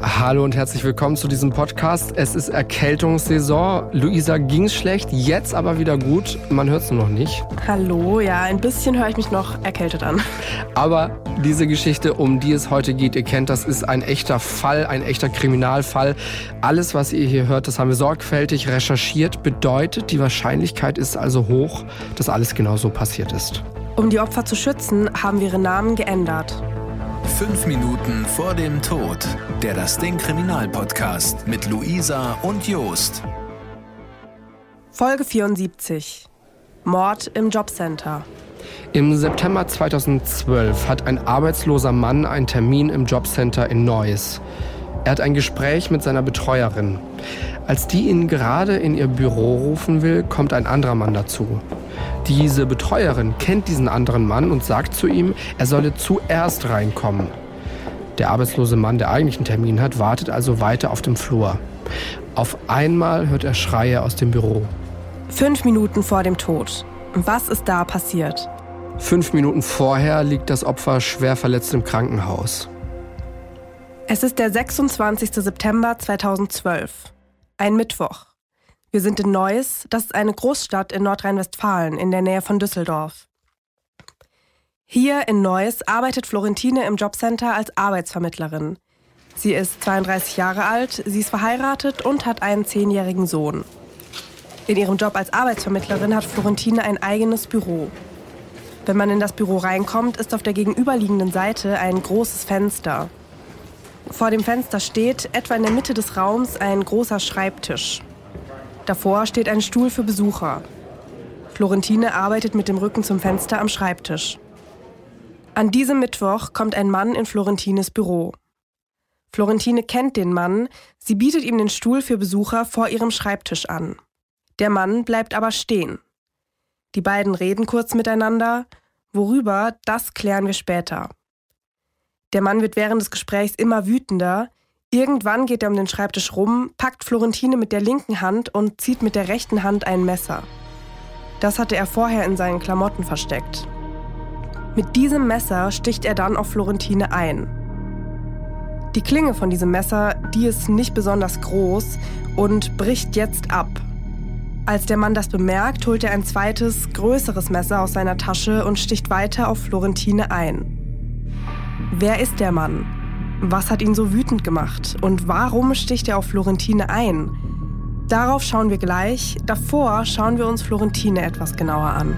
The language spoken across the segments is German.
Hallo und herzlich willkommen zu diesem Podcast. Es ist Erkältungssaison. Luisa ging's schlecht, jetzt aber wieder gut. Man hört es nur noch nicht. Hallo, ja, ein bisschen höre ich mich noch erkältet an. Aber diese Geschichte, um die es heute geht, ihr kennt, das ist ein echter Fall, ein echter Kriminalfall. Alles, was ihr hier hört, das haben wir sorgfältig recherchiert. Bedeutet, die Wahrscheinlichkeit ist also hoch, dass alles genau so passiert ist. Um die Opfer zu schützen, haben wir ihre Namen geändert. Fünf Minuten vor dem Tod. Der Das Ding Kriminalpodcast mit Luisa und Jost. Folge 74. Mord im Jobcenter. Im September 2012 hat ein arbeitsloser Mann einen Termin im Jobcenter in Neuss. Er hat ein Gespräch mit seiner Betreuerin. Als die ihn gerade in ihr Büro rufen will, kommt ein anderer Mann dazu. Diese Betreuerin kennt diesen anderen Mann und sagt zu ihm, er solle zuerst reinkommen. Der arbeitslose Mann, der eigentlich einen Termin hat, wartet also weiter auf dem Flur. Auf einmal hört er Schreie aus dem Büro. Fünf Minuten vor dem Tod. Was ist da passiert? Fünf Minuten vorher liegt das Opfer schwer verletzt im Krankenhaus. Es ist der 26. September 2012. Ein Mittwoch. Wir sind in Neuss, das ist eine Großstadt in Nordrhein-Westfalen in der Nähe von Düsseldorf. Hier in Neuss arbeitet Florentine im Jobcenter als Arbeitsvermittlerin. Sie ist 32 Jahre alt, sie ist verheiratet und hat einen zehnjährigen Sohn. In ihrem Job als Arbeitsvermittlerin hat Florentine ein eigenes Büro. Wenn man in das Büro reinkommt, ist auf der gegenüberliegenden Seite ein großes Fenster. Vor dem Fenster steht, etwa in der Mitte des Raums, ein großer Schreibtisch. Davor steht ein Stuhl für Besucher. Florentine arbeitet mit dem Rücken zum Fenster am Schreibtisch. An diesem Mittwoch kommt ein Mann in Florentines Büro. Florentine kennt den Mann, sie bietet ihm den Stuhl für Besucher vor ihrem Schreibtisch an. Der Mann bleibt aber stehen. Die beiden reden kurz miteinander, worüber, das klären wir später. Der Mann wird während des Gesprächs immer wütender, Irgendwann geht er um den Schreibtisch rum, packt Florentine mit der linken Hand und zieht mit der rechten Hand ein Messer. Das hatte er vorher in seinen Klamotten versteckt. Mit diesem Messer sticht er dann auf Florentine ein. Die Klinge von diesem Messer, die ist nicht besonders groß und bricht jetzt ab. Als der Mann das bemerkt, holt er ein zweites, größeres Messer aus seiner Tasche und sticht weiter auf Florentine ein. Wer ist der Mann? Was hat ihn so wütend gemacht und warum sticht er auf Florentine ein? Darauf schauen wir gleich. Davor schauen wir uns Florentine etwas genauer an.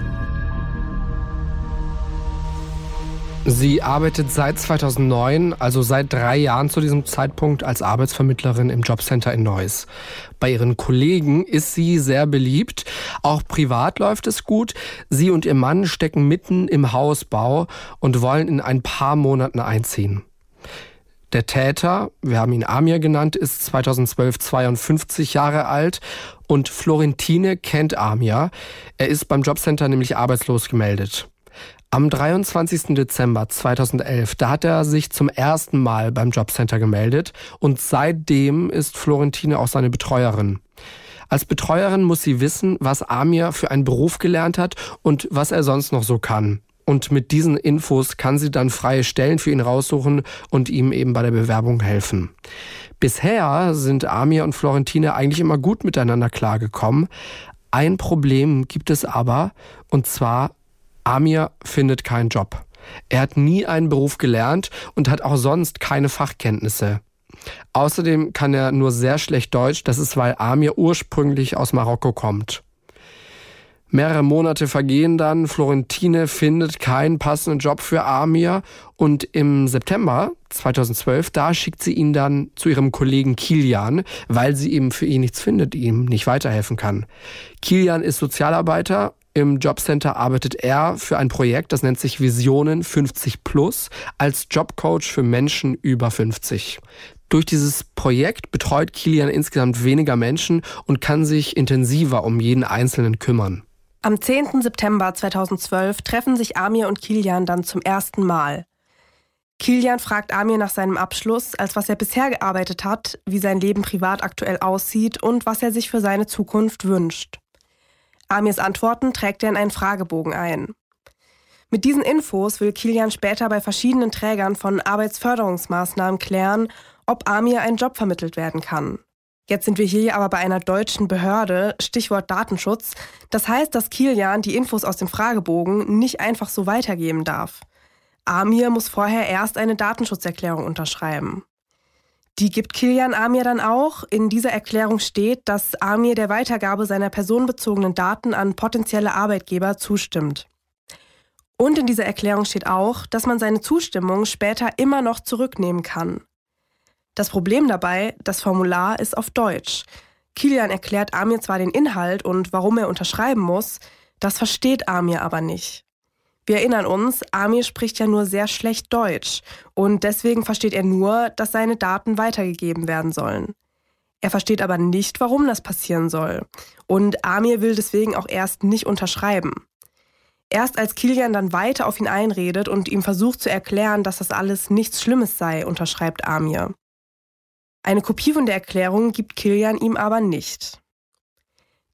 Sie arbeitet seit 2009, also seit drei Jahren zu diesem Zeitpunkt, als Arbeitsvermittlerin im Jobcenter in Neuss. Bei ihren Kollegen ist sie sehr beliebt. Auch privat läuft es gut. Sie und ihr Mann stecken mitten im Hausbau und wollen in ein paar Monaten einziehen. Der Täter, wir haben ihn Amir genannt, ist 2012 52 Jahre alt und Florentine kennt Amir. Er ist beim Jobcenter nämlich arbeitslos gemeldet. Am 23. Dezember 2011, da hat er sich zum ersten Mal beim Jobcenter gemeldet und seitdem ist Florentine auch seine Betreuerin. Als Betreuerin muss sie wissen, was Amir für einen Beruf gelernt hat und was er sonst noch so kann. Und mit diesen Infos kann sie dann freie Stellen für ihn raussuchen und ihm eben bei der Bewerbung helfen. Bisher sind Amir und Florentine eigentlich immer gut miteinander klargekommen. Ein Problem gibt es aber, und zwar Amir findet keinen Job. Er hat nie einen Beruf gelernt und hat auch sonst keine Fachkenntnisse. Außerdem kann er nur sehr schlecht Deutsch, das ist, weil Amir ursprünglich aus Marokko kommt. Mehrere Monate vergehen dann, Florentine findet keinen passenden Job für Amir und im September 2012, da schickt sie ihn dann zu ihrem Kollegen Kilian, weil sie eben für ihn nichts findet, ihm nicht weiterhelfen kann. Kilian ist Sozialarbeiter im Jobcenter arbeitet er für ein Projekt, das nennt sich Visionen 50 Plus, als Jobcoach für Menschen über 50. Durch dieses Projekt betreut Kilian insgesamt weniger Menschen und kann sich intensiver um jeden Einzelnen kümmern. Am 10. September 2012 treffen sich Amir und Kilian dann zum ersten Mal. Kilian fragt Amir nach seinem Abschluss, als was er bisher gearbeitet hat, wie sein Leben privat aktuell aussieht und was er sich für seine Zukunft wünscht. Amirs Antworten trägt er in einen Fragebogen ein. Mit diesen Infos will Kilian später bei verschiedenen Trägern von Arbeitsförderungsmaßnahmen klären, ob Amir einen Job vermittelt werden kann. Jetzt sind wir hier aber bei einer deutschen Behörde, Stichwort Datenschutz. Das heißt, dass Kilian die Infos aus dem Fragebogen nicht einfach so weitergeben darf. Amir muss vorher erst eine Datenschutzerklärung unterschreiben. Die gibt Kilian Amir dann auch. In dieser Erklärung steht, dass Amir der Weitergabe seiner personenbezogenen Daten an potenzielle Arbeitgeber zustimmt. Und in dieser Erklärung steht auch, dass man seine Zustimmung später immer noch zurücknehmen kann. Das Problem dabei, das Formular ist auf Deutsch. Kilian erklärt Amir zwar den Inhalt und warum er unterschreiben muss, das versteht Amir aber nicht. Wir erinnern uns, Amir spricht ja nur sehr schlecht Deutsch und deswegen versteht er nur, dass seine Daten weitergegeben werden sollen. Er versteht aber nicht, warum das passieren soll. Und Amir will deswegen auch erst nicht unterschreiben. Erst als Kilian dann weiter auf ihn einredet und ihm versucht zu erklären, dass das alles nichts Schlimmes sei, unterschreibt Amir. Eine Kopie von der Erklärung gibt Kilian ihm aber nicht.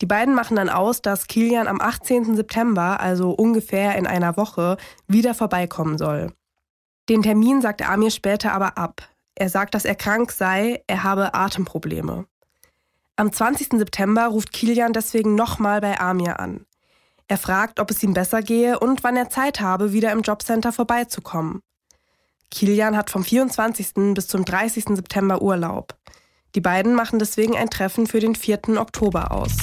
Die beiden machen dann aus, dass Kilian am 18. September, also ungefähr in einer Woche, wieder vorbeikommen soll. Den Termin sagt Amir später aber ab. Er sagt, dass er krank sei, er habe Atemprobleme. Am 20. September ruft Kilian deswegen nochmal bei Amir an. Er fragt, ob es ihm besser gehe und wann er Zeit habe, wieder im Jobcenter vorbeizukommen. Kilian hat vom 24. bis zum 30. September Urlaub. Die beiden machen deswegen ein Treffen für den 4. Oktober aus.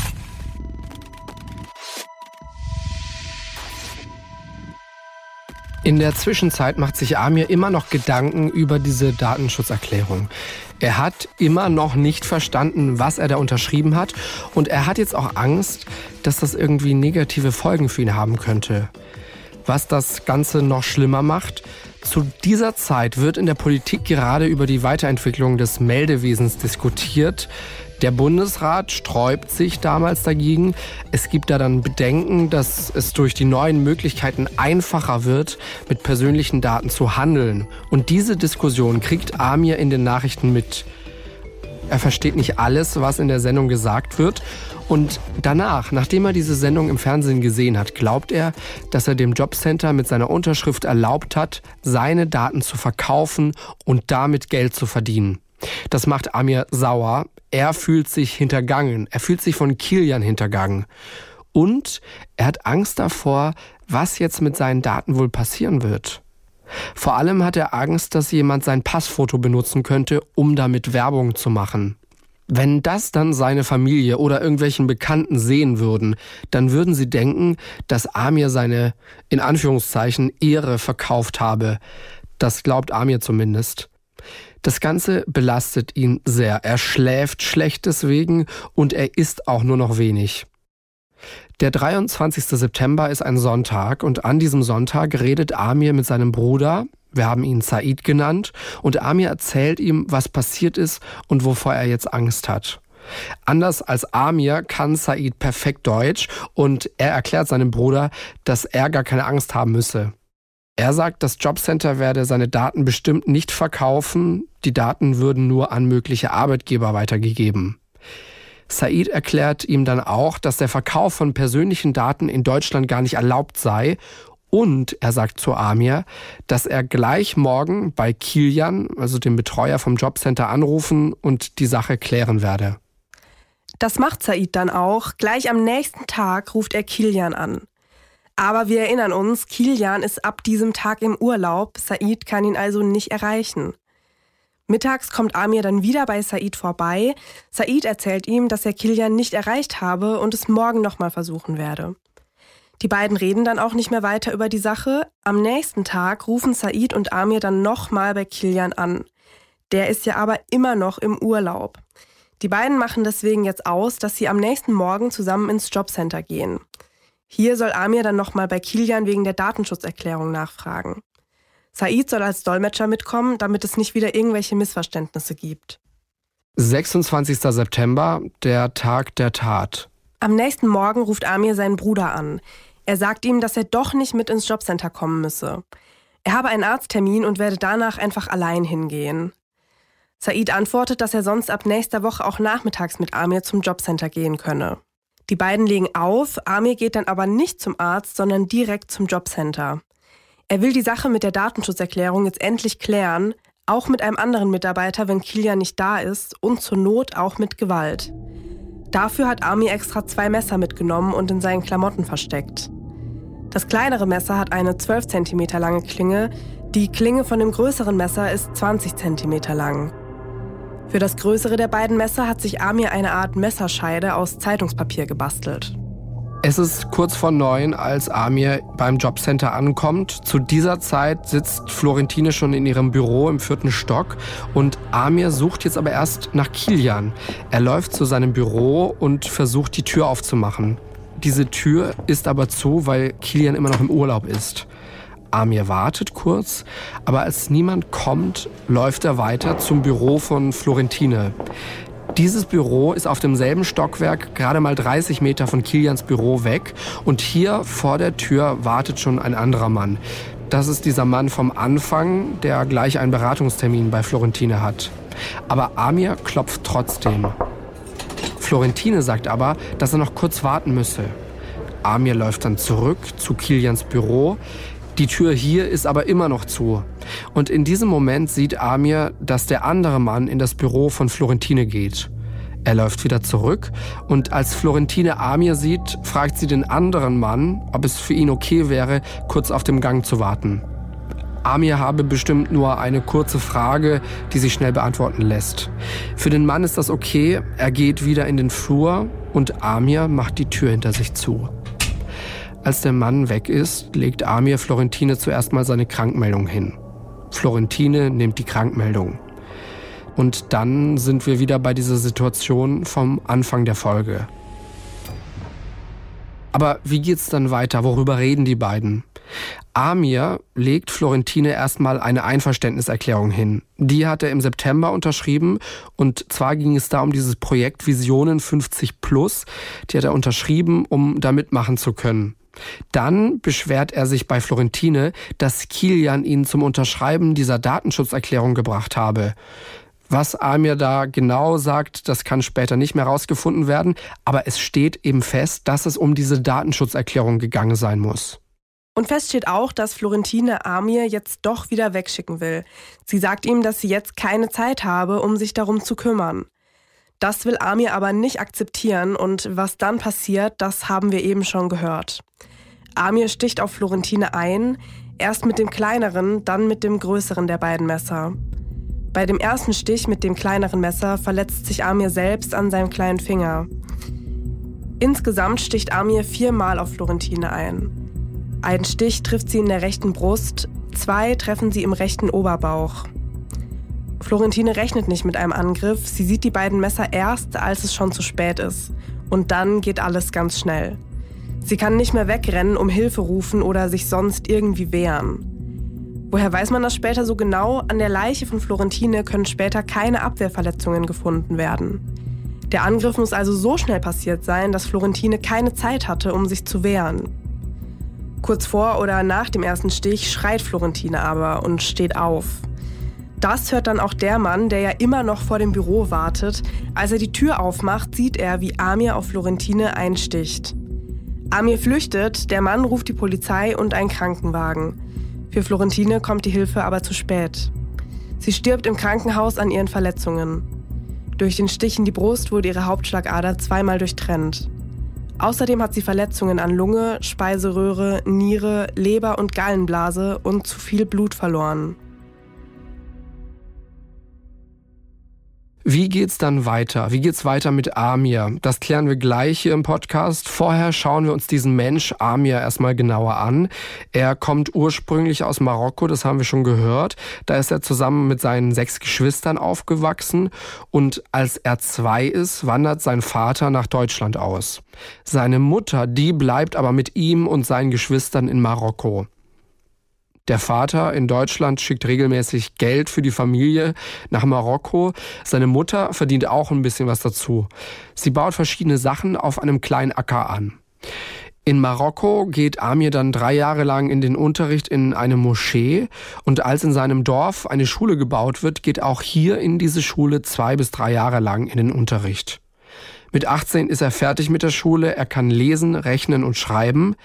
In der Zwischenzeit macht sich Amir immer noch Gedanken über diese Datenschutzerklärung. Er hat immer noch nicht verstanden, was er da unterschrieben hat und er hat jetzt auch Angst, dass das irgendwie negative Folgen für ihn haben könnte. Was das Ganze noch schlimmer macht, zu dieser Zeit wird in der Politik gerade über die Weiterentwicklung des Meldewesens diskutiert. Der Bundesrat sträubt sich damals dagegen. Es gibt da dann Bedenken, dass es durch die neuen Möglichkeiten einfacher wird, mit persönlichen Daten zu handeln. Und diese Diskussion kriegt Amir in den Nachrichten mit. Er versteht nicht alles, was in der Sendung gesagt wird. Und danach, nachdem er diese Sendung im Fernsehen gesehen hat, glaubt er, dass er dem Jobcenter mit seiner Unterschrift erlaubt hat, seine Daten zu verkaufen und damit Geld zu verdienen. Das macht Amir sauer. Er fühlt sich hintergangen. Er fühlt sich von Kilian hintergangen. Und er hat Angst davor, was jetzt mit seinen Daten wohl passieren wird. Vor allem hat er Angst, dass jemand sein Passfoto benutzen könnte, um damit Werbung zu machen. Wenn das dann seine Familie oder irgendwelchen Bekannten sehen würden, dann würden sie denken, dass Amir seine, in Anführungszeichen, Ehre verkauft habe. Das glaubt Amir zumindest. Das Ganze belastet ihn sehr. Er schläft schlecht deswegen und er isst auch nur noch wenig. Der 23. September ist ein Sonntag und an diesem Sonntag redet Amir mit seinem Bruder, wir haben ihn Said genannt, und Amir erzählt ihm, was passiert ist und wovor er jetzt Angst hat. Anders als Amir kann Said perfekt Deutsch und er erklärt seinem Bruder, dass er gar keine Angst haben müsse. Er sagt, das Jobcenter werde seine Daten bestimmt nicht verkaufen, die Daten würden nur an mögliche Arbeitgeber weitergegeben. Said erklärt ihm dann auch, dass der Verkauf von persönlichen Daten in Deutschland gar nicht erlaubt sei und er sagt zu Amir, dass er gleich morgen bei Kilian, also dem Betreuer vom Jobcenter, anrufen und die Sache klären werde. Das macht Said dann auch. Gleich am nächsten Tag ruft er Kilian an. Aber wir erinnern uns, Kilian ist ab diesem Tag im Urlaub. Said kann ihn also nicht erreichen. Mittags kommt Amir dann wieder bei Said vorbei. Said erzählt ihm, dass er Kilian nicht erreicht habe und es morgen nochmal versuchen werde. Die beiden reden dann auch nicht mehr weiter über die Sache. Am nächsten Tag rufen Said und Amir dann nochmal bei Kilian an. Der ist ja aber immer noch im Urlaub. Die beiden machen deswegen jetzt aus, dass sie am nächsten Morgen zusammen ins Jobcenter gehen. Hier soll Amir dann nochmal bei Kilian wegen der Datenschutzerklärung nachfragen. Said soll als Dolmetscher mitkommen, damit es nicht wieder irgendwelche Missverständnisse gibt. 26. September, der Tag der Tat. Am nächsten Morgen ruft Amir seinen Bruder an. Er sagt ihm, dass er doch nicht mit ins Jobcenter kommen müsse. Er habe einen Arzttermin und werde danach einfach allein hingehen. Said antwortet, dass er sonst ab nächster Woche auch nachmittags mit Amir zum Jobcenter gehen könne. Die beiden legen auf, Amir geht dann aber nicht zum Arzt, sondern direkt zum Jobcenter. Er will die Sache mit der Datenschutzerklärung jetzt endlich klären, Auch mit einem anderen Mitarbeiter, wenn Kilian nicht da ist und zur Not auch mit Gewalt. Dafür hat Army extra zwei Messer mitgenommen und in seinen Klamotten versteckt. Das kleinere Messer hat eine 12 cm lange Klinge, die Klinge von dem größeren Messer ist 20 cm lang. Für das größere der beiden Messer hat sich Amir eine Art Messerscheide aus Zeitungspapier gebastelt. Es ist kurz vor neun, als Amir beim Jobcenter ankommt. Zu dieser Zeit sitzt Florentine schon in ihrem Büro im vierten Stock und Amir sucht jetzt aber erst nach Kilian. Er läuft zu seinem Büro und versucht die Tür aufzumachen. Diese Tür ist aber zu, weil Kilian immer noch im Urlaub ist. Amir wartet kurz, aber als niemand kommt, läuft er weiter zum Büro von Florentine. Dieses Büro ist auf demselben Stockwerk, gerade mal 30 Meter von Kilians Büro weg. Und hier vor der Tür wartet schon ein anderer Mann. Das ist dieser Mann vom Anfang, der gleich einen Beratungstermin bei Florentine hat. Aber Amir klopft trotzdem. Florentine sagt aber, dass er noch kurz warten müsse. Amir läuft dann zurück zu Kilians Büro. Die Tür hier ist aber immer noch zu. Und in diesem Moment sieht Amir, dass der andere Mann in das Büro von Florentine geht. Er läuft wieder zurück und als Florentine Amir sieht, fragt sie den anderen Mann, ob es für ihn okay wäre, kurz auf dem Gang zu warten. Amir habe bestimmt nur eine kurze Frage, die sich schnell beantworten lässt. Für den Mann ist das okay, er geht wieder in den Flur und Amir macht die Tür hinter sich zu. Als der Mann weg ist, legt Amir Florentine zuerst mal seine Krankmeldung hin. Florentine nimmt die Krankmeldung. Und dann sind wir wieder bei dieser Situation vom Anfang der Folge. Aber wie geht's dann weiter? Worüber reden die beiden? Amir legt Florentine erstmal eine Einverständniserklärung hin. Die hat er im September unterschrieben und zwar ging es da um dieses Projekt Visionen 50 Plus. Die hat er unterschrieben, um da mitmachen zu können. Dann beschwert er sich bei Florentine, dass Kilian ihn zum Unterschreiben dieser Datenschutzerklärung gebracht habe. Was Amir da genau sagt, das kann später nicht mehr herausgefunden werden, aber es steht eben fest, dass es um diese Datenschutzerklärung gegangen sein muss. Und fest steht auch, dass Florentine Amir jetzt doch wieder wegschicken will. Sie sagt ihm, dass sie jetzt keine Zeit habe, um sich darum zu kümmern. Das will Amir aber nicht akzeptieren und was dann passiert, das haben wir eben schon gehört. Amir sticht auf Florentine ein, erst mit dem kleineren, dann mit dem größeren der beiden Messer. Bei dem ersten Stich mit dem kleineren Messer verletzt sich Amir selbst an seinem kleinen Finger. Insgesamt sticht Amir viermal auf Florentine ein. Ein Stich trifft sie in der rechten Brust, zwei treffen sie im rechten Oberbauch. Florentine rechnet nicht mit einem Angriff, sie sieht die beiden Messer erst, als es schon zu spät ist. Und dann geht alles ganz schnell. Sie kann nicht mehr wegrennen, um Hilfe rufen oder sich sonst irgendwie wehren. Woher weiß man das später so genau? An der Leiche von Florentine können später keine Abwehrverletzungen gefunden werden. Der Angriff muss also so schnell passiert sein, dass Florentine keine Zeit hatte, um sich zu wehren. Kurz vor oder nach dem ersten Stich schreit Florentine aber und steht auf. Das hört dann auch der Mann, der ja immer noch vor dem Büro wartet. Als er die Tür aufmacht, sieht er, wie Amir auf Florentine einsticht. Amir flüchtet, der Mann ruft die Polizei und einen Krankenwagen. Für Florentine kommt die Hilfe aber zu spät. Sie stirbt im Krankenhaus an ihren Verletzungen. Durch den Stich in die Brust wurde ihre Hauptschlagader zweimal durchtrennt. Außerdem hat sie Verletzungen an Lunge, Speiseröhre, Niere, Leber und Gallenblase und zu viel Blut verloren. Wie geht's dann weiter? Wie geht's weiter mit Amir? Das klären wir gleich hier im Podcast. Vorher schauen wir uns diesen Mensch Amir erstmal genauer an. Er kommt ursprünglich aus Marokko, das haben wir schon gehört. Da ist er zusammen mit seinen sechs Geschwistern aufgewachsen und als er zwei ist, wandert sein Vater nach Deutschland aus. Seine Mutter, die bleibt aber mit ihm und seinen Geschwistern in Marokko. Der Vater in Deutschland schickt regelmäßig Geld für die Familie nach Marokko. Seine Mutter verdient auch ein bisschen was dazu. Sie baut verschiedene Sachen auf einem kleinen Acker an. In Marokko geht Amir dann drei Jahre lang in den Unterricht in eine Moschee und als in seinem Dorf eine Schule gebaut wird, geht auch hier in diese Schule zwei bis drei Jahre lang in den Unterricht. Mit 18 ist er fertig mit der Schule, er kann lesen, rechnen und schreiben,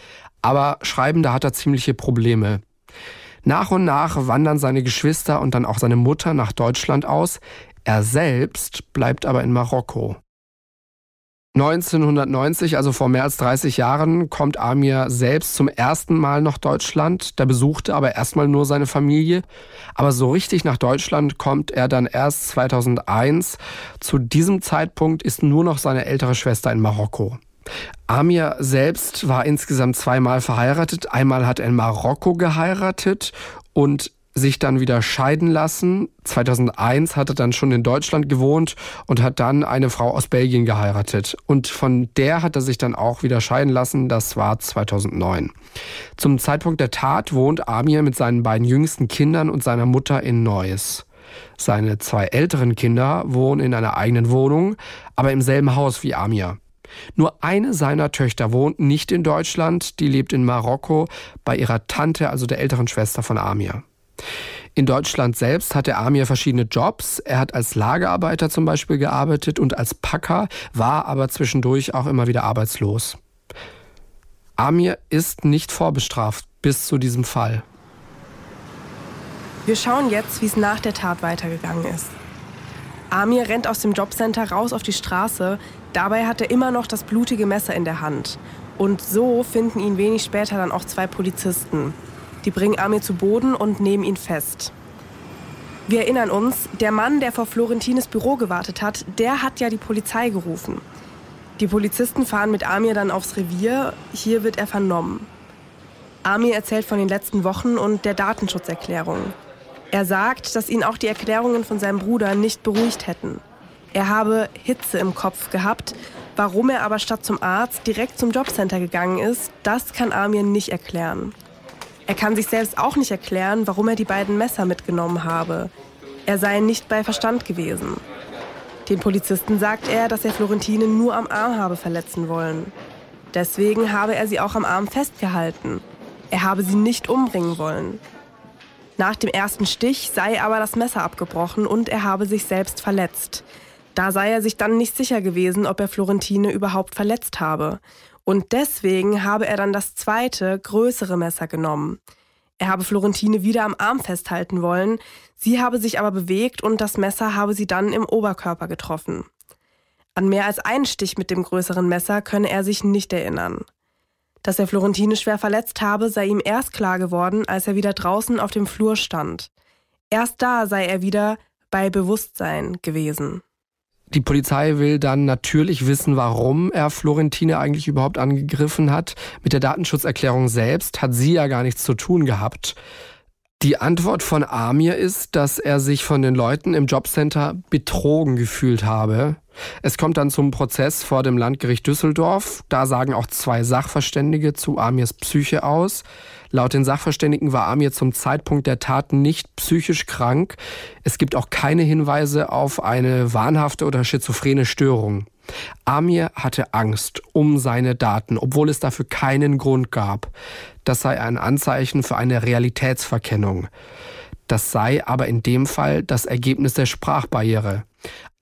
aber schreiben, da hat er ziemliche Probleme. Nach und nach wandern seine Geschwister und dann auch seine Mutter nach Deutschland aus. Er selbst bleibt aber in Marokko. 1990, also vor mehr als 30 Jahren, kommt Amir selbst zum ersten Mal nach Deutschland. Da besuchte aber erstmal nur seine Familie. Aber so richtig nach Deutschland kommt er dann erst 2001. Zu diesem Zeitpunkt ist nur noch seine ältere Schwester in Marokko. Amir selbst war insgesamt zweimal verheiratet. Einmal hat er in Marokko geheiratet und sich dann wieder scheiden lassen. 2001 hat er dann schon in Deutschland gewohnt und hat dann eine Frau aus Belgien geheiratet. Und von der hat er sich dann auch wieder scheiden lassen. Das war 2009. Zum Zeitpunkt der Tat wohnt Amir mit seinen beiden jüngsten Kindern und seiner Mutter in Neuss. Seine zwei älteren Kinder wohnen in einer eigenen Wohnung, aber im selben Haus wie Amir. Nur eine seiner Töchter wohnt nicht in Deutschland, die lebt in Marokko bei ihrer Tante, also der älteren Schwester von Amir. In Deutschland selbst hat der Amir verschiedene Jobs. Er hat als Lagerarbeiter zum Beispiel gearbeitet und als Packer, war aber zwischendurch auch immer wieder arbeitslos. Amir ist nicht vorbestraft bis zu diesem Fall. Wir schauen jetzt, wie es nach der Tat weitergegangen ist. Amir rennt aus dem Jobcenter raus auf die Straße. Dabei hat er immer noch das blutige Messer in der Hand. Und so finden ihn wenig später dann auch zwei Polizisten. Die bringen Amir zu Boden und nehmen ihn fest. Wir erinnern uns, der Mann, der vor Florentines Büro gewartet hat, der hat ja die Polizei gerufen. Die Polizisten fahren mit Amir dann aufs Revier. Hier wird er vernommen. Amir erzählt von den letzten Wochen und der Datenschutzerklärung. Er sagt, dass ihn auch die Erklärungen von seinem Bruder nicht beruhigt hätten. Er habe Hitze im Kopf gehabt. Warum er aber statt zum Arzt direkt zum Jobcenter gegangen ist, das kann Amir nicht erklären. Er kann sich selbst auch nicht erklären, warum er die beiden Messer mitgenommen habe. Er sei nicht bei Verstand gewesen. Den Polizisten sagt er, dass er Florentine nur am Arm habe verletzen wollen. Deswegen habe er sie auch am Arm festgehalten. Er habe sie nicht umbringen wollen. Nach dem ersten Stich sei aber das Messer abgebrochen und er habe sich selbst verletzt. Da sei er sich dann nicht sicher gewesen, ob er Florentine überhaupt verletzt habe. Und deswegen habe er dann das zweite, größere Messer genommen. Er habe Florentine wieder am Arm festhalten wollen, sie habe sich aber bewegt und das Messer habe sie dann im Oberkörper getroffen. An mehr als einen Stich mit dem größeren Messer könne er sich nicht erinnern. Dass er Florentine schwer verletzt habe, sei ihm erst klar geworden, als er wieder draußen auf dem Flur stand. Erst da sei er wieder bei Bewusstsein gewesen. Die Polizei will dann natürlich wissen, warum er Florentine eigentlich überhaupt angegriffen hat. Mit der Datenschutzerklärung selbst hat sie ja gar nichts zu tun gehabt. Die Antwort von Amir ist, dass er sich von den Leuten im Jobcenter betrogen gefühlt habe. Es kommt dann zum Prozess vor dem Landgericht Düsseldorf. Da sagen auch zwei Sachverständige zu Amirs Psyche aus. Laut den Sachverständigen war Amir zum Zeitpunkt der Tat nicht psychisch krank. Es gibt auch keine Hinweise auf eine wahnhafte oder schizophrene Störung. Amir hatte Angst um seine Daten, obwohl es dafür keinen Grund gab. Das sei ein Anzeichen für eine Realitätsverkennung. Das sei aber in dem Fall das Ergebnis der Sprachbarriere.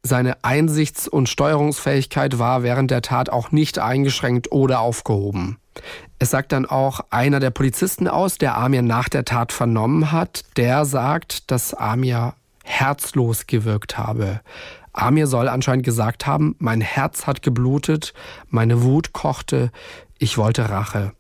Seine Einsichts- und Steuerungsfähigkeit war während der Tat auch nicht eingeschränkt oder aufgehoben. Es sagt dann auch einer der Polizisten aus, der Amir nach der Tat vernommen hat. Der sagt, dass Amir herzlos gewirkt habe. Amir soll anscheinend gesagt haben, mein Herz hat geblutet, meine Wut kochte, ich wollte Rache.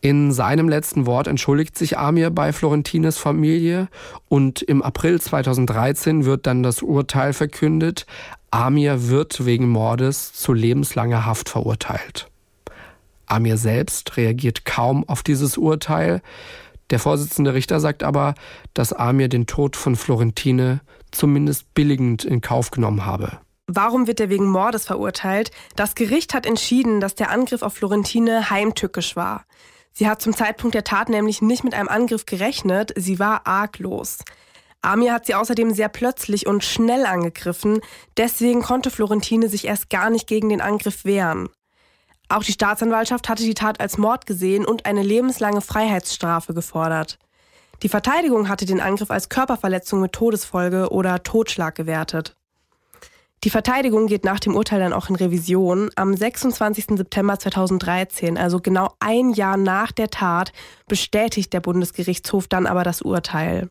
In seinem letzten Wort entschuldigt sich Amir bei Florentines Familie und im April 2013 wird dann das Urteil verkündet. Amir wird wegen Mordes zu lebenslanger Haft verurteilt. Amir selbst reagiert kaum auf dieses Urteil. Der Vorsitzende Richter sagt aber, dass Amir den Tod von Florentine zumindest billigend in Kauf genommen habe. Warum wird er wegen Mordes verurteilt? Das Gericht hat entschieden, dass der Angriff auf Florentine heimtückisch war. Sie hat zum Zeitpunkt der Tat nämlich nicht mit einem Angriff gerechnet, sie war arglos. Amir hat sie außerdem sehr plötzlich und schnell angegriffen, deswegen konnte Florentine sich erst gar nicht gegen den Angriff wehren. Auch die Staatsanwaltschaft hatte die Tat als Mord gesehen und eine lebenslange Freiheitsstrafe gefordert. Die Verteidigung hatte den Angriff als Körperverletzung mit Todesfolge oder Totschlag gewertet. Die Verteidigung geht nach dem Urteil dann auch in Revision. Am 26. September 2013, also genau ein Jahr nach der Tat, bestätigt der Bundesgerichtshof dann aber das Urteil.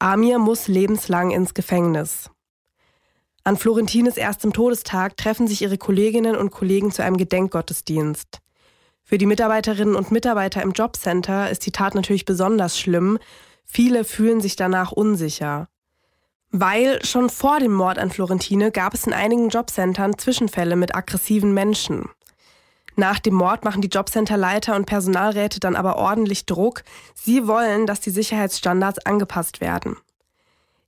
Amir muss lebenslang ins Gefängnis. An Florentines erstem Todestag treffen sich ihre Kolleginnen und Kollegen zu einem Gedenkgottesdienst. Für die Mitarbeiterinnen und Mitarbeiter im Jobcenter ist die Tat natürlich besonders schlimm. Viele fühlen sich danach unsicher. Weil schon vor dem Mord an Florentine gab es in einigen Jobcentern Zwischenfälle mit aggressiven Menschen. Nach dem Mord machen die Jobcenterleiter und Personalräte dann aber ordentlich Druck. Sie wollen, dass die Sicherheitsstandards angepasst werden.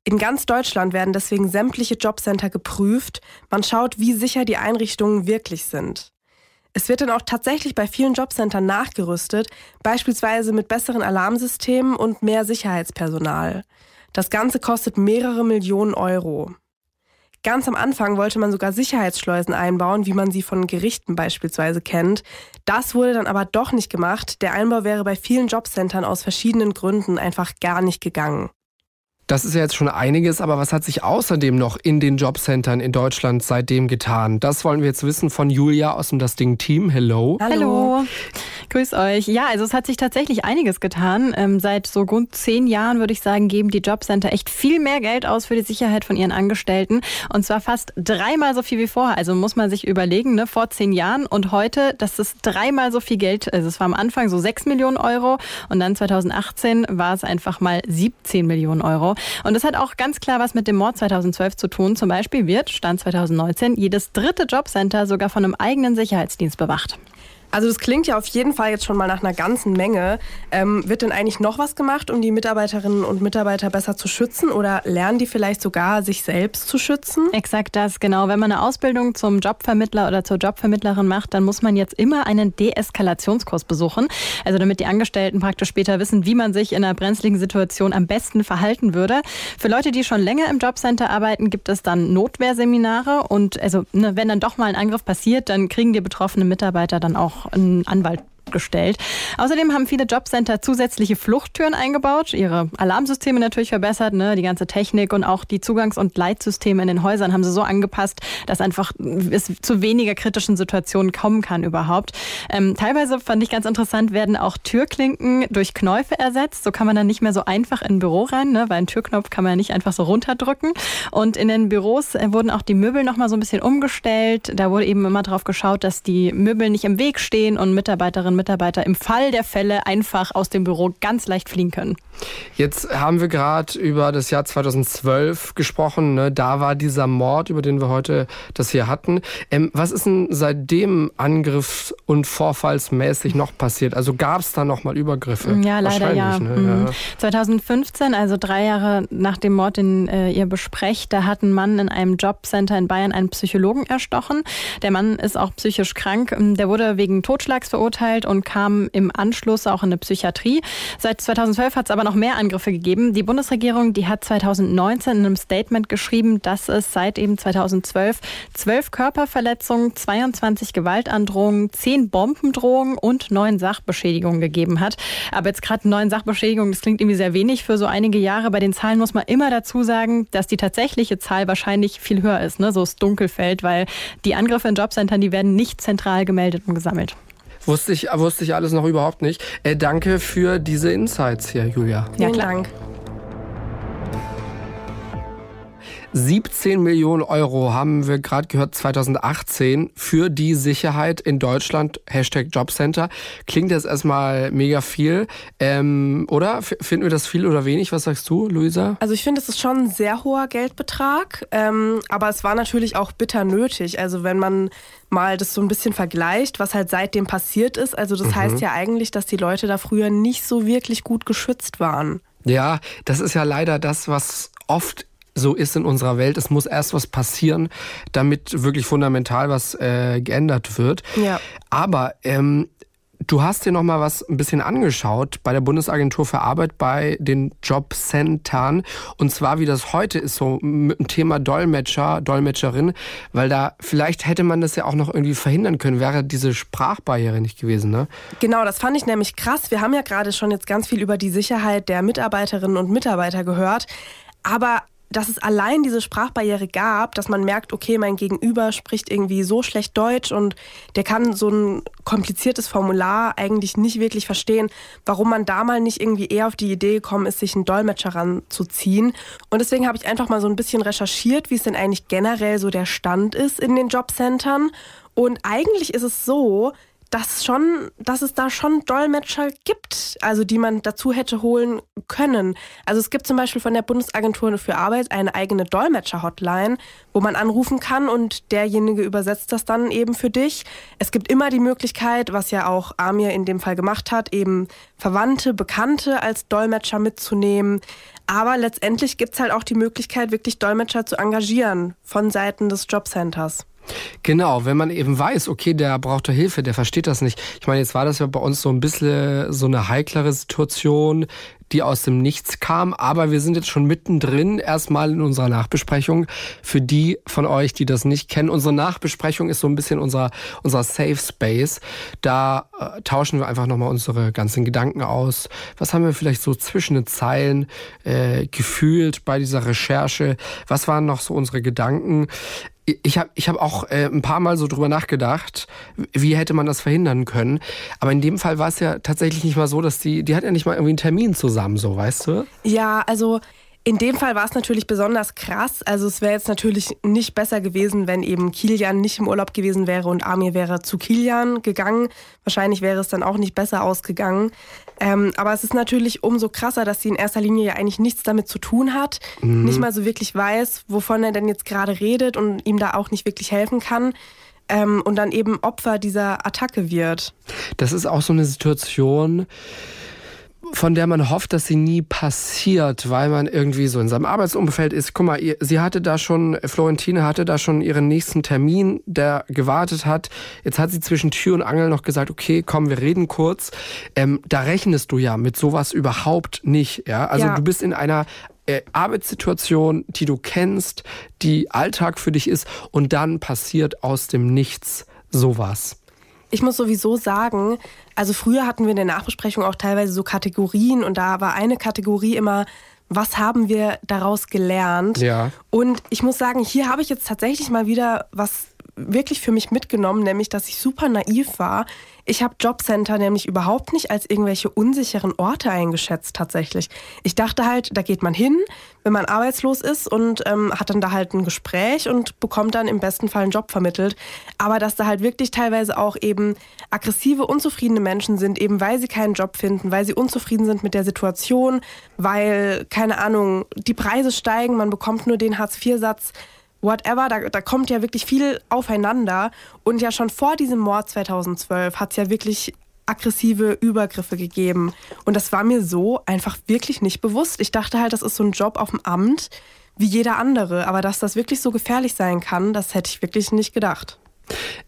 In ganz Deutschland werden deswegen sämtliche Jobcenter geprüft. Man schaut, wie sicher die Einrichtungen wirklich sind. Es wird dann auch tatsächlich bei vielen Jobcentern nachgerüstet, beispielsweise mit besseren Alarmsystemen und mehr Sicherheitspersonal. Das Ganze kostet mehrere Millionen Euro. Ganz am Anfang wollte man sogar Sicherheitsschleusen einbauen, wie man sie von Gerichten beispielsweise kennt. Das wurde dann aber doch nicht gemacht. Der Einbau wäre bei vielen Jobcentern aus verschiedenen Gründen einfach gar nicht gegangen. Das ist ja jetzt schon einiges, aber was hat sich außerdem noch in den Jobcentern in Deutschland seitdem getan? Das wollen wir jetzt wissen von Julia aus dem Das Ding Team. Hello. Hallo. Grüß euch. Ja, also es hat sich tatsächlich einiges getan. Ähm, seit so rund zehn Jahren, würde ich sagen, geben die Jobcenter echt viel mehr Geld aus für die Sicherheit von ihren Angestellten. Und zwar fast dreimal so viel wie vorher. Also muss man sich überlegen, ne, vor zehn Jahren und heute, das ist dreimal so viel Geld. Also es war am Anfang so sechs Millionen Euro und dann 2018 war es einfach mal 17 Millionen Euro. Und das hat auch ganz klar was mit dem Mord 2012 zu tun. Zum Beispiel wird, Stand 2019, jedes dritte Jobcenter sogar von einem eigenen Sicherheitsdienst bewacht. Also das klingt ja auf jeden Fall jetzt schon mal nach einer ganzen Menge. Ähm, wird denn eigentlich noch was gemacht, um die Mitarbeiterinnen und Mitarbeiter besser zu schützen oder lernen die vielleicht sogar, sich selbst zu schützen? Exakt das, genau. Wenn man eine Ausbildung zum Jobvermittler oder zur Jobvermittlerin macht, dann muss man jetzt immer einen Deeskalationskurs besuchen. Also damit die Angestellten praktisch später wissen, wie man sich in einer brenzligen Situation am besten verhalten würde. Für Leute, die schon länger im Jobcenter arbeiten, gibt es dann Notwehrseminare und also ne, wenn dann doch mal ein Angriff passiert, dann kriegen die betroffenen Mitarbeiter dann auch einen Anwalt gestellt. Außerdem haben viele Jobcenter zusätzliche Fluchttüren eingebaut, ihre Alarmsysteme natürlich verbessert, ne, die ganze Technik und auch die Zugangs- und Leitsysteme in den Häusern haben sie so angepasst, dass einfach es zu weniger kritischen Situationen kommen kann überhaupt. Ähm, teilweise fand ich ganz interessant, werden auch Türklinken durch Knäufe ersetzt. So kann man dann nicht mehr so einfach in ein Büro rein, ne, weil ein Türknopf kann man ja nicht einfach so runterdrücken. Und in den Büros äh, wurden auch die Möbel nochmal so ein bisschen umgestellt. Da wurde eben immer darauf geschaut, dass die Möbel nicht im Weg stehen und Mitarbeiterinnen Mitarbeiter im Fall der Fälle einfach aus dem Büro ganz leicht fliehen können. Jetzt haben wir gerade über das Jahr 2012 gesprochen. Ne? Da war dieser Mord, über den wir heute das hier hatten. Ähm, was ist denn seitdem angriffs- und vorfallsmäßig noch passiert? Also gab es da noch mal Übergriffe? Ja, leider ja. Ne? Mhm. ja. 2015, also drei Jahre nach dem Mord, den äh, ihr besprecht, da hat ein Mann in einem Jobcenter in Bayern einen Psychologen erstochen. Der Mann ist auch psychisch krank. Der wurde wegen Totschlags verurteilt und kam im Anschluss auch in eine Psychiatrie. Seit 2012 hat es aber noch mehr Angriffe gegeben. Die Bundesregierung, die hat 2019 in einem Statement geschrieben, dass es seit eben 2012 zwölf Körperverletzungen, 22 Gewaltandrohungen, zehn Bombendrohungen und neun Sachbeschädigungen gegeben hat. Aber jetzt gerade neun Sachbeschädigungen, das klingt irgendwie sehr wenig für so einige Jahre. Bei den Zahlen muss man immer dazu sagen, dass die tatsächliche Zahl wahrscheinlich viel höher ist, ne? so das Dunkelfeld, weil die Angriffe in Jobcentern, die werden nicht zentral gemeldet und gesammelt. Wusste ich, wusste ich alles noch überhaupt nicht. Äh, danke für diese Insights hier, Julia. Ja, Vielen Dank. 17 Millionen Euro haben wir gerade gehört 2018 für die Sicherheit in Deutschland. Hashtag Jobcenter. Klingt jetzt erstmal mega viel. Ähm, oder? Finden wir das viel oder wenig? Was sagst du, Luisa? Also ich finde, es ist schon ein sehr hoher Geldbetrag. Ähm, aber es war natürlich auch bitter nötig. Also wenn man mal das so ein bisschen vergleicht, was halt seitdem passiert ist. Also das mhm. heißt ja eigentlich, dass die Leute da früher nicht so wirklich gut geschützt waren. Ja, das ist ja leider das, was oft so ist in unserer Welt. Es muss erst was passieren, damit wirklich fundamental was äh, geändert wird. Ja. Aber ähm, du hast dir noch mal was ein bisschen angeschaut bei der Bundesagentur für Arbeit bei den Jobcentern und zwar wie das heute ist so mit dem Thema Dolmetscher, Dolmetscherin, weil da vielleicht hätte man das ja auch noch irgendwie verhindern können, wäre diese Sprachbarriere nicht gewesen, ne? Genau, das fand ich nämlich krass. Wir haben ja gerade schon jetzt ganz viel über die Sicherheit der Mitarbeiterinnen und Mitarbeiter gehört, aber dass es allein diese Sprachbarriere gab, dass man merkt, okay, mein Gegenüber spricht irgendwie so schlecht Deutsch und der kann so ein kompliziertes Formular eigentlich nicht wirklich verstehen, warum man da mal nicht irgendwie eher auf die Idee gekommen ist, sich einen Dolmetscher ranzuziehen. Und deswegen habe ich einfach mal so ein bisschen recherchiert, wie es denn eigentlich generell so der Stand ist in den Jobcentern. Und eigentlich ist es so, dass schon, dass es da schon Dolmetscher gibt, also die man dazu hätte holen können. Also es gibt zum Beispiel von der Bundesagentur für Arbeit eine eigene Dolmetscher-Hotline, wo man anrufen kann und derjenige übersetzt das dann eben für dich. Es gibt immer die Möglichkeit, was ja auch Amir in dem Fall gemacht hat, eben Verwandte, Bekannte als Dolmetscher mitzunehmen. Aber letztendlich gibt es halt auch die Möglichkeit, wirklich Dolmetscher zu engagieren von Seiten des Jobcenters. Genau, wenn man eben weiß, okay, der braucht da Hilfe, der versteht das nicht. Ich meine, jetzt war das ja bei uns so ein bisschen so eine heiklere Situation, die aus dem Nichts kam, aber wir sind jetzt schon mittendrin erstmal in unserer Nachbesprechung. Für die von euch, die das nicht kennen, unsere Nachbesprechung ist so ein bisschen unser, unser Safe Space. Da äh, tauschen wir einfach nochmal unsere ganzen Gedanken aus. Was haben wir vielleicht so zwischen den Zeilen äh, gefühlt bei dieser Recherche? Was waren noch so unsere Gedanken? Ich habe ich hab auch äh, ein paar Mal so drüber nachgedacht, wie hätte man das verhindern können. Aber in dem Fall war es ja tatsächlich nicht mal so, dass die, die hat ja nicht mal irgendwie einen Termin zusammen, so, weißt du? Ja, also in dem Fall war es natürlich besonders krass. Also es wäre jetzt natürlich nicht besser gewesen, wenn eben Kilian nicht im Urlaub gewesen wäre und Amir wäre zu Kilian gegangen. Wahrscheinlich wäre es dann auch nicht besser ausgegangen. Ähm, aber es ist natürlich umso krasser, dass sie in erster Linie ja eigentlich nichts damit zu tun hat, mhm. nicht mal so wirklich weiß, wovon er denn jetzt gerade redet und ihm da auch nicht wirklich helfen kann. Ähm, und dann eben Opfer dieser Attacke wird. Das ist auch so eine Situation, von der man hofft, dass sie nie passiert, weil man irgendwie so in seinem Arbeitsumfeld ist. Guck mal, sie hatte da schon, Florentine hatte da schon ihren nächsten Termin, der gewartet hat. Jetzt hat sie zwischen Tür und Angel noch gesagt, okay, komm, wir reden kurz. Ähm, da rechnest du ja mit sowas überhaupt nicht. Ja, also ja. du bist in einer äh, Arbeitssituation, die du kennst, die Alltag für dich ist, und dann passiert aus dem Nichts sowas. Ich muss sowieso sagen, also früher hatten wir in der Nachbesprechung auch teilweise so Kategorien und da war eine Kategorie immer, was haben wir daraus gelernt? Ja. Und ich muss sagen, hier habe ich jetzt tatsächlich mal wieder was wirklich für mich mitgenommen, nämlich dass ich super naiv war. Ich habe Jobcenter nämlich überhaupt nicht als irgendwelche unsicheren Orte eingeschätzt tatsächlich. Ich dachte halt, da geht man hin, wenn man arbeitslos ist und ähm, hat dann da halt ein Gespräch und bekommt dann im besten Fall einen Job vermittelt. Aber dass da halt wirklich teilweise auch eben aggressive, unzufriedene Menschen sind, eben weil sie keinen Job finden, weil sie unzufrieden sind mit der Situation, weil, keine Ahnung, die Preise steigen, man bekommt nur den Hartz-IV-Satz whatever, da, da kommt ja wirklich viel aufeinander. Und ja schon vor diesem Mord 2012 hat es ja wirklich aggressive Übergriffe gegeben. Und das war mir so einfach wirklich nicht bewusst. Ich dachte halt, das ist so ein Job auf dem Amt wie jeder andere. Aber dass das wirklich so gefährlich sein kann, das hätte ich wirklich nicht gedacht.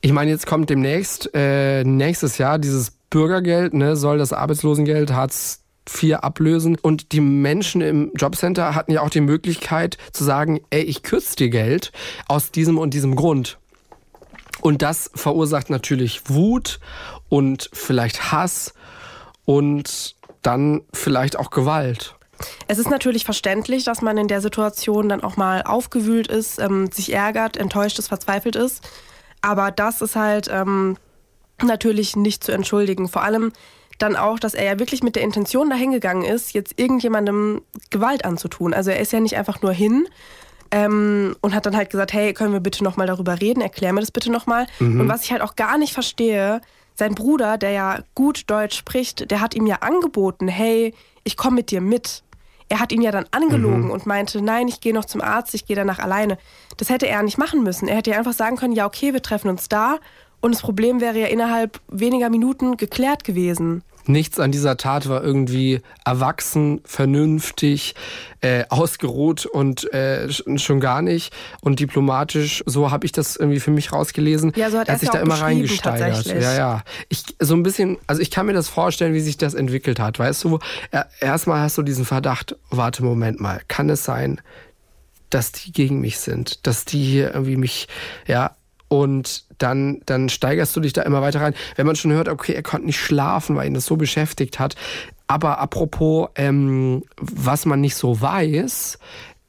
Ich meine, jetzt kommt demnächst, äh, nächstes Jahr dieses Bürgergeld, ne, soll das Arbeitslosengeld, Hartz vier ablösen. Und die Menschen im Jobcenter hatten ja auch die Möglichkeit zu sagen, ey, ich kürze dir Geld aus diesem und diesem Grund. Und das verursacht natürlich Wut und vielleicht Hass und dann vielleicht auch Gewalt. Es ist natürlich verständlich, dass man in der Situation dann auch mal aufgewühlt ist, ähm, sich ärgert, enttäuscht ist, verzweifelt ist. Aber das ist halt ähm, natürlich nicht zu entschuldigen. Vor allem, dann auch, dass er ja wirklich mit der Intention dahingegangen ist, jetzt irgendjemandem Gewalt anzutun. Also er ist ja nicht einfach nur hin ähm, und hat dann halt gesagt, hey, können wir bitte nochmal darüber reden, erklär mir das bitte nochmal. Mhm. Und was ich halt auch gar nicht verstehe, sein Bruder, der ja gut Deutsch spricht, der hat ihm ja angeboten, hey, ich komme mit dir mit. Er hat ihn ja dann angelogen mhm. und meinte, nein, ich gehe noch zum Arzt, ich gehe danach alleine. Das hätte er nicht machen müssen. Er hätte ja einfach sagen können, ja, okay, wir treffen uns da und das Problem wäre ja innerhalb weniger Minuten geklärt gewesen. Nichts an dieser Tat war irgendwie erwachsen, vernünftig, äh, ausgeruht und äh, schon gar nicht und diplomatisch. So habe ich das irgendwie für mich rausgelesen. Ja, so hat er sich da immer reingesteigert. Ja, ja. Ich so ein bisschen, also ich kann mir das vorstellen, wie sich das entwickelt hat. Weißt du, erstmal hast du diesen Verdacht. Warte, Moment mal, kann es sein, dass die gegen mich sind, dass die hier irgendwie mich, ja, und dann, dann steigerst du dich da immer weiter rein. Wenn man schon hört, okay, er konnte nicht schlafen, weil ihn das so beschäftigt hat. Aber apropos, ähm, was man nicht so weiß,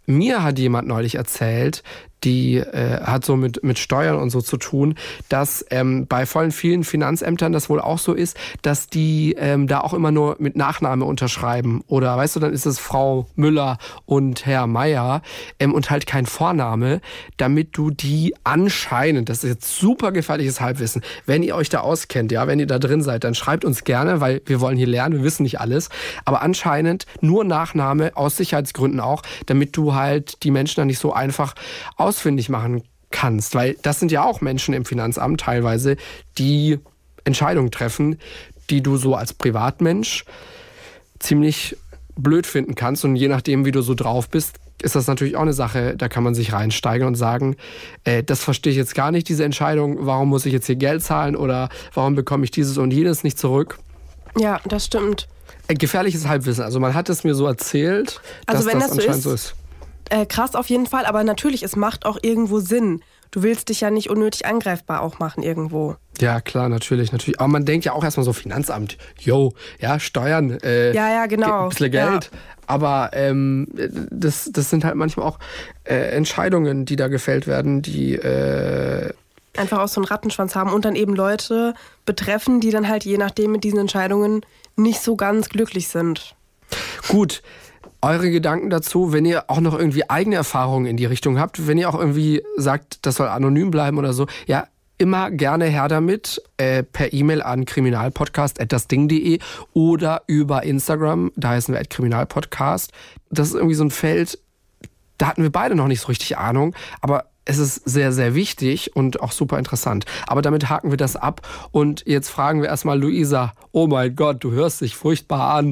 mir hat jemand neulich erzählt, die äh, hat so mit, mit Steuern und so zu tun, dass ähm, bei vollen vielen Finanzämtern das wohl auch so ist, dass die ähm, da auch immer nur mit Nachname unterschreiben. Oder weißt du, dann ist es Frau Müller und Herr Meier ähm, und halt kein Vorname, damit du die anscheinend, das ist jetzt super gefährliches Halbwissen, wenn ihr euch da auskennt, ja, wenn ihr da drin seid, dann schreibt uns gerne, weil wir wollen hier lernen, wir wissen nicht alles. Aber anscheinend nur Nachname, aus Sicherheitsgründen auch, damit du halt die Menschen dann nicht so einfach aus ausfindig machen kannst. Weil das sind ja auch Menschen im Finanzamt teilweise, die Entscheidungen treffen, die du so als Privatmensch ziemlich blöd finden kannst. Und je nachdem, wie du so drauf bist, ist das natürlich auch eine Sache, da kann man sich reinsteigen und sagen, äh, das verstehe ich jetzt gar nicht, diese Entscheidung, warum muss ich jetzt hier Geld zahlen oder warum bekomme ich dieses und jenes nicht zurück? Ja, das stimmt. Äh, gefährliches Halbwissen. Also man hat es mir so erzählt, also dass das, das anscheinend so ist. Äh, krass auf jeden Fall, aber natürlich, es macht auch irgendwo Sinn. Du willst dich ja nicht unnötig angreifbar auch machen irgendwo. Ja, klar, natürlich, natürlich. Aber man denkt ja auch erstmal so Finanzamt, yo, ja, Steuern, äh, ja, ja, genau. ein bisschen Geld. Ja. Aber ähm, das, das sind halt manchmal auch äh, Entscheidungen, die da gefällt werden, die äh, einfach auch so einen Rattenschwanz haben und dann eben Leute betreffen, die dann halt je nachdem mit diesen Entscheidungen nicht so ganz glücklich sind. Gut, eure Gedanken dazu, wenn ihr auch noch irgendwie eigene Erfahrungen in die Richtung habt, wenn ihr auch irgendwie sagt, das soll anonym bleiben oder so, ja, immer gerne her damit, äh, per E-Mail an kriminalpodcast.dasding.de oder über Instagram, da heißen wir kriminalpodcast. Das ist irgendwie so ein Feld, da hatten wir beide noch nicht so richtig Ahnung, aber es ist sehr, sehr wichtig und auch super interessant. Aber damit haken wir das ab und jetzt fragen wir erstmal Luisa, oh mein Gott, du hörst dich furchtbar an.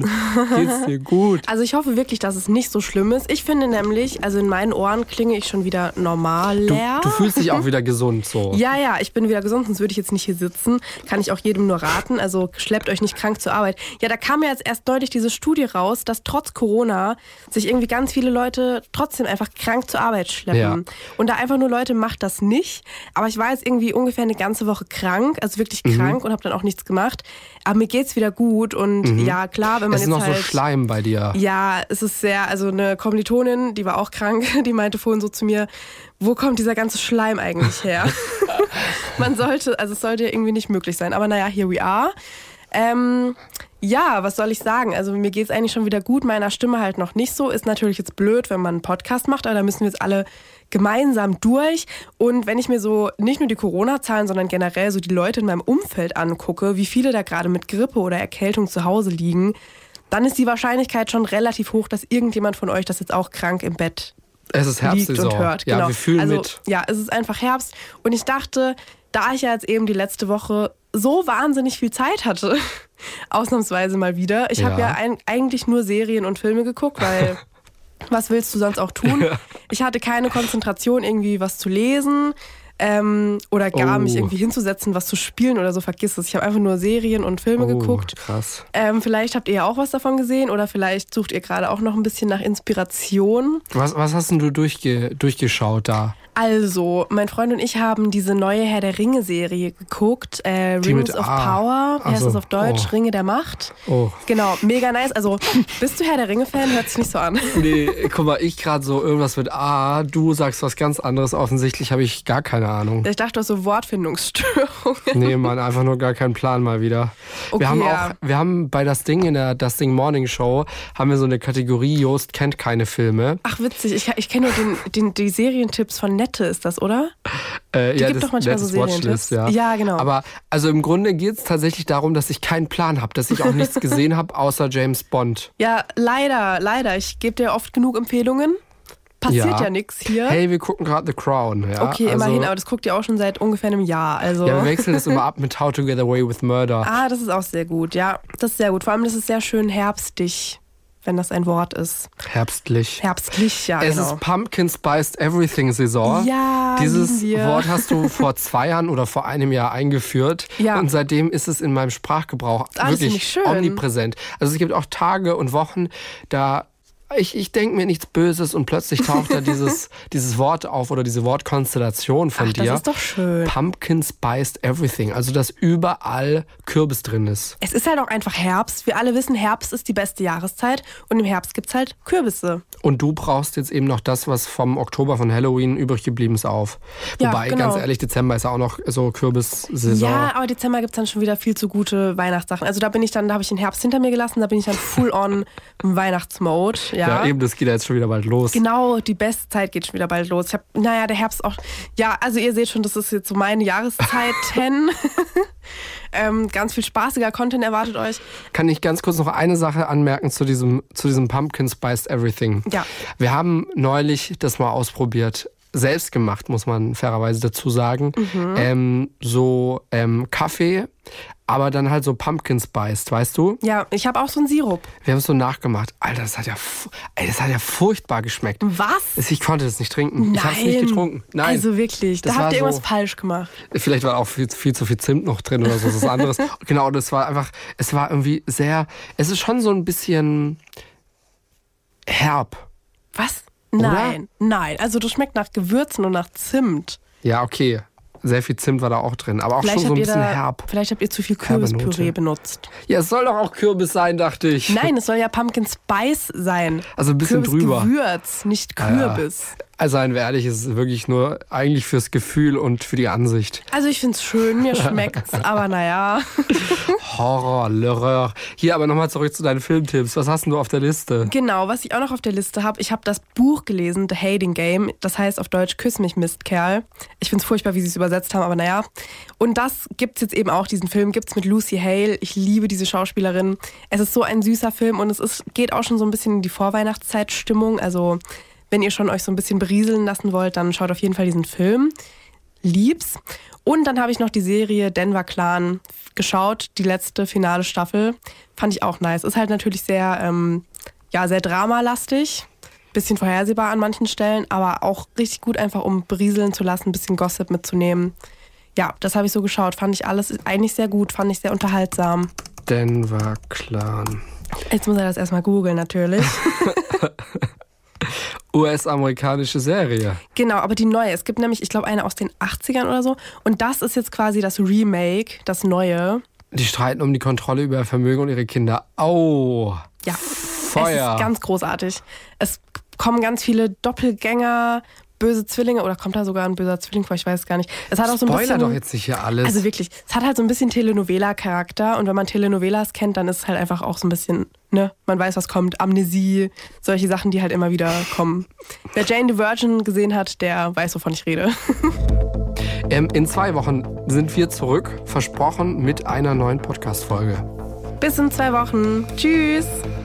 Geht's dir gut? Also ich hoffe wirklich, dass es nicht so schlimm ist. Ich finde nämlich, also in meinen Ohren klinge ich schon wieder normal. Du, du fühlst dich auch wieder gesund so. Ja, ja, ich bin wieder gesund, sonst würde ich jetzt nicht hier sitzen. Kann ich auch jedem nur raten. Also schleppt euch nicht krank zur Arbeit. Ja, da kam ja jetzt erst deutlich diese Studie raus, dass trotz Corona sich irgendwie ganz viele Leute trotzdem einfach krank zur Arbeit schleppen. Ja. Und da einfach nur Leute macht das nicht. Aber ich war jetzt irgendwie ungefähr eine ganze Woche krank, also wirklich mhm. krank und habe dann auch nichts gemacht. Aber mir geht's wieder gut und mhm. ja, klar, wenn man es jetzt ist noch halt, so Schleim bei dir. Ja, es ist sehr, also eine Kommilitonin, die war auch krank, die meinte vorhin so zu mir, wo kommt dieser ganze Schleim eigentlich her? man sollte, also es sollte ja irgendwie nicht möglich sein. Aber naja, here we are. Ähm, ja, was soll ich sagen? Also mir geht's eigentlich schon wieder gut, meiner Stimme halt noch nicht so. Ist natürlich jetzt blöd, wenn man einen Podcast macht, aber da müssen wir jetzt alle gemeinsam durch. Und wenn ich mir so nicht nur die Corona-Zahlen, sondern generell so die Leute in meinem Umfeld angucke, wie viele da gerade mit Grippe oder Erkältung zu Hause liegen, dann ist die Wahrscheinlichkeit schon relativ hoch, dass irgendjemand von euch das jetzt auch krank im Bett es ist Herbst liegt und hört. Ja, genau. wir fühlen also, mit. Ja, es ist einfach Herbst. Und ich dachte, da ich ja jetzt eben die letzte Woche so wahnsinnig viel Zeit hatte, ausnahmsweise mal wieder. Ich ja. habe ja ein, eigentlich nur Serien und Filme geguckt, weil was willst du sonst auch tun? Ich hatte keine Konzentration, irgendwie was zu lesen. Ähm, oder gar oh. mich irgendwie hinzusetzen, was zu spielen oder so, vergiss es. Ich habe einfach nur Serien und Filme oh, geguckt. Krass. Ähm, vielleicht habt ihr ja auch was davon gesehen oder vielleicht sucht ihr gerade auch noch ein bisschen nach Inspiration. Was, was hast denn du durchge durchgeschaut da? Also, mein Freund und ich haben diese neue Herr der Ringe-Serie geguckt. Äh, Rings of ah, Power. Heißt so, das auf Deutsch? Oh. Ringe der Macht. Oh. Genau, mega nice. Also, bist du Herr der Ringe-Fan? Hört sich nicht so an. Nee, guck mal, ich gerade so irgendwas mit A, du sagst was ganz anderes. Offensichtlich habe ich gar keine Ahnung. Ich dachte, du hast so Wortfindungsstörungen. Nee, Mann, einfach nur gar keinen Plan mal wieder. Okay, wir haben ja. auch, wir haben bei das Ding in der Das Ding Morning Show, haben wir so eine Kategorie, Jost kennt keine Filme. Ach, witzig. Ich, ich kenne nur den, den, die Serientipps von Nette ist das, oder? Äh, die ja, gibt doch manchmal so Watchlist, ja. ja, genau. Aber also im Grunde geht es tatsächlich darum, dass ich keinen Plan habe, dass ich auch nichts gesehen habe, außer James Bond. Ja, leider, leider. Ich gebe dir oft genug Empfehlungen. Passiert ja, ja nichts hier. Hey, wir gucken gerade The Crown. Ja? Okay, also, immerhin, aber das guckt ihr auch schon seit ungefähr einem Jahr. Also. Ja, wir wechseln das immer ab mit How to Get Away with Murder. Ah, das ist auch sehr gut, ja. Das ist sehr gut. Vor allem, das ist sehr schön herbstig wenn das ein Wort ist. Herbstlich. Herbstlich, ja. Es genau. ist Pumpkin Spiced Everything Saison. Ja, Dieses Wort hast du vor zwei Jahren oder vor einem Jahr eingeführt. Ja. Und seitdem ist es in meinem Sprachgebrauch ah, wirklich omnipräsent. Also es gibt auch Tage und Wochen, da ich, ich denke mir nichts Böses und plötzlich taucht da dieses, dieses Wort auf oder diese Wortkonstellation von Ach, dir. das ist doch schön. Pumpkin spiced everything. Also, dass überall Kürbis drin ist. Es ist halt auch einfach Herbst. Wir alle wissen, Herbst ist die beste Jahreszeit und im Herbst gibt's halt Kürbisse. Und du brauchst jetzt eben noch das, was vom Oktober von Halloween übrig geblieben ist, auf. Ja, Wobei, genau. ganz ehrlich, Dezember ist ja auch noch so Kürbissaison. Ja, aber Dezember gibt's dann schon wieder viel zu gute Weihnachtssachen. Also da bin ich dann, da habe ich den Herbst hinter mir gelassen, da bin ich dann full on im Weihnachtsmode. Ja. Ja, eben, das geht ja jetzt schon wieder bald los. Genau, die beste Zeit geht schon wieder bald los. Ich hab, naja, der Herbst auch. Ja, also ihr seht schon, das ist jetzt so meine Jahreszeiten. ähm, ganz viel spaßiger Content erwartet euch. Kann ich ganz kurz noch eine Sache anmerken zu diesem, zu diesem Pumpkin Spiced Everything? Ja. Wir haben neulich das mal ausprobiert. Selbst gemacht, muss man fairerweise dazu sagen. Mhm. Ähm, so ähm, Kaffee, aber dann halt so Pumpkin Spiced, weißt du? Ja, ich habe auch so einen Sirup. Wir haben es so nachgemacht. Alter, das hat ja, ey, das hat ja furchtbar geschmeckt. Was? Ich konnte das nicht trinken. Ich habe es nicht getrunken. Nein. Also wirklich, Das da habt ihr irgendwas so- falsch gemacht. Vielleicht war auch viel, viel zu viel Zimt noch drin oder so, was anderes. genau, das war einfach, es war irgendwie sehr, es ist schon so ein bisschen herb. Was? Oder? Nein, nein. Also das schmeckt nach Gewürzen und nach Zimt. Ja, okay. Sehr viel Zimt war da auch drin, aber auch Vielleicht schon so ein bisschen da, herb. vielleicht habt ihr zu viel Kürbispüree benutzt. Ja, es soll doch auch Kürbis sein, dachte ich. Nein, es soll ja Pumpkin Spice sein. Also ein bisschen drüber. Gewürz, nicht ja. Kürbis. Also seien wir ehrlich, es ist wirklich nur eigentlich fürs Gefühl und für die Ansicht. Also ich find's schön, mir schmeckt's, aber naja. Horror, L'horreur. Hier aber nochmal zurück zu deinen Filmtipps. Was hast du auf der Liste? Genau, was ich auch noch auf der Liste habe, ich habe das Buch gelesen, The Hating Game. Das heißt auf Deutsch Küss mich, Mistkerl. Ich find's furchtbar, wie sie es übersetzt haben, aber naja. Und das gibt's jetzt eben auch, diesen Film gibt's mit Lucy Hale. Ich liebe diese Schauspielerin. Es ist so ein süßer Film und es ist, geht auch schon so ein bisschen in die Vorweihnachtszeitstimmung. Also wenn ihr schon euch so ein bisschen berieseln lassen wollt, dann schaut auf jeden Fall diesen Film. Lieb's. Und dann habe ich noch die Serie Denver Clan geschaut, die letzte finale Staffel. Fand ich auch nice. Ist halt natürlich sehr, ähm, ja, sehr dramalastig. Bisschen vorhersehbar an manchen Stellen, aber auch richtig gut einfach, um berieseln zu lassen, ein bisschen Gossip mitzunehmen. Ja, das habe ich so geschaut. Fand ich alles eigentlich sehr gut, fand ich sehr unterhaltsam. Denver Clan. Jetzt muss er das erstmal googeln, natürlich. US-amerikanische Serie. Genau, aber die neue. Es gibt nämlich, ich glaube, eine aus den 80ern oder so. Und das ist jetzt quasi das Remake, das neue. Die streiten um die Kontrolle über ihr Vermögen und ihre Kinder. Au! Ja, Feuer! es ist ganz großartig. Es kommen ganz viele Doppelgänger, böse Zwillinge oder kommt da sogar ein böser Zwilling vor? Ich weiß gar nicht. Es hat auch so ein Spoiler bisschen, doch jetzt nicht hier alles. Also wirklich, es hat halt so ein bisschen Telenovela-Charakter und wenn man Telenovelas kennt, dann ist es halt einfach auch so ein bisschen, ne, man weiß, was kommt, Amnesie, solche Sachen, die halt immer wieder kommen. Wer Jane the Virgin gesehen hat, der weiß, wovon ich rede. ähm, in zwei Wochen sind wir zurück, versprochen, mit einer neuen Podcast-Folge. Bis in zwei Wochen. Tschüss.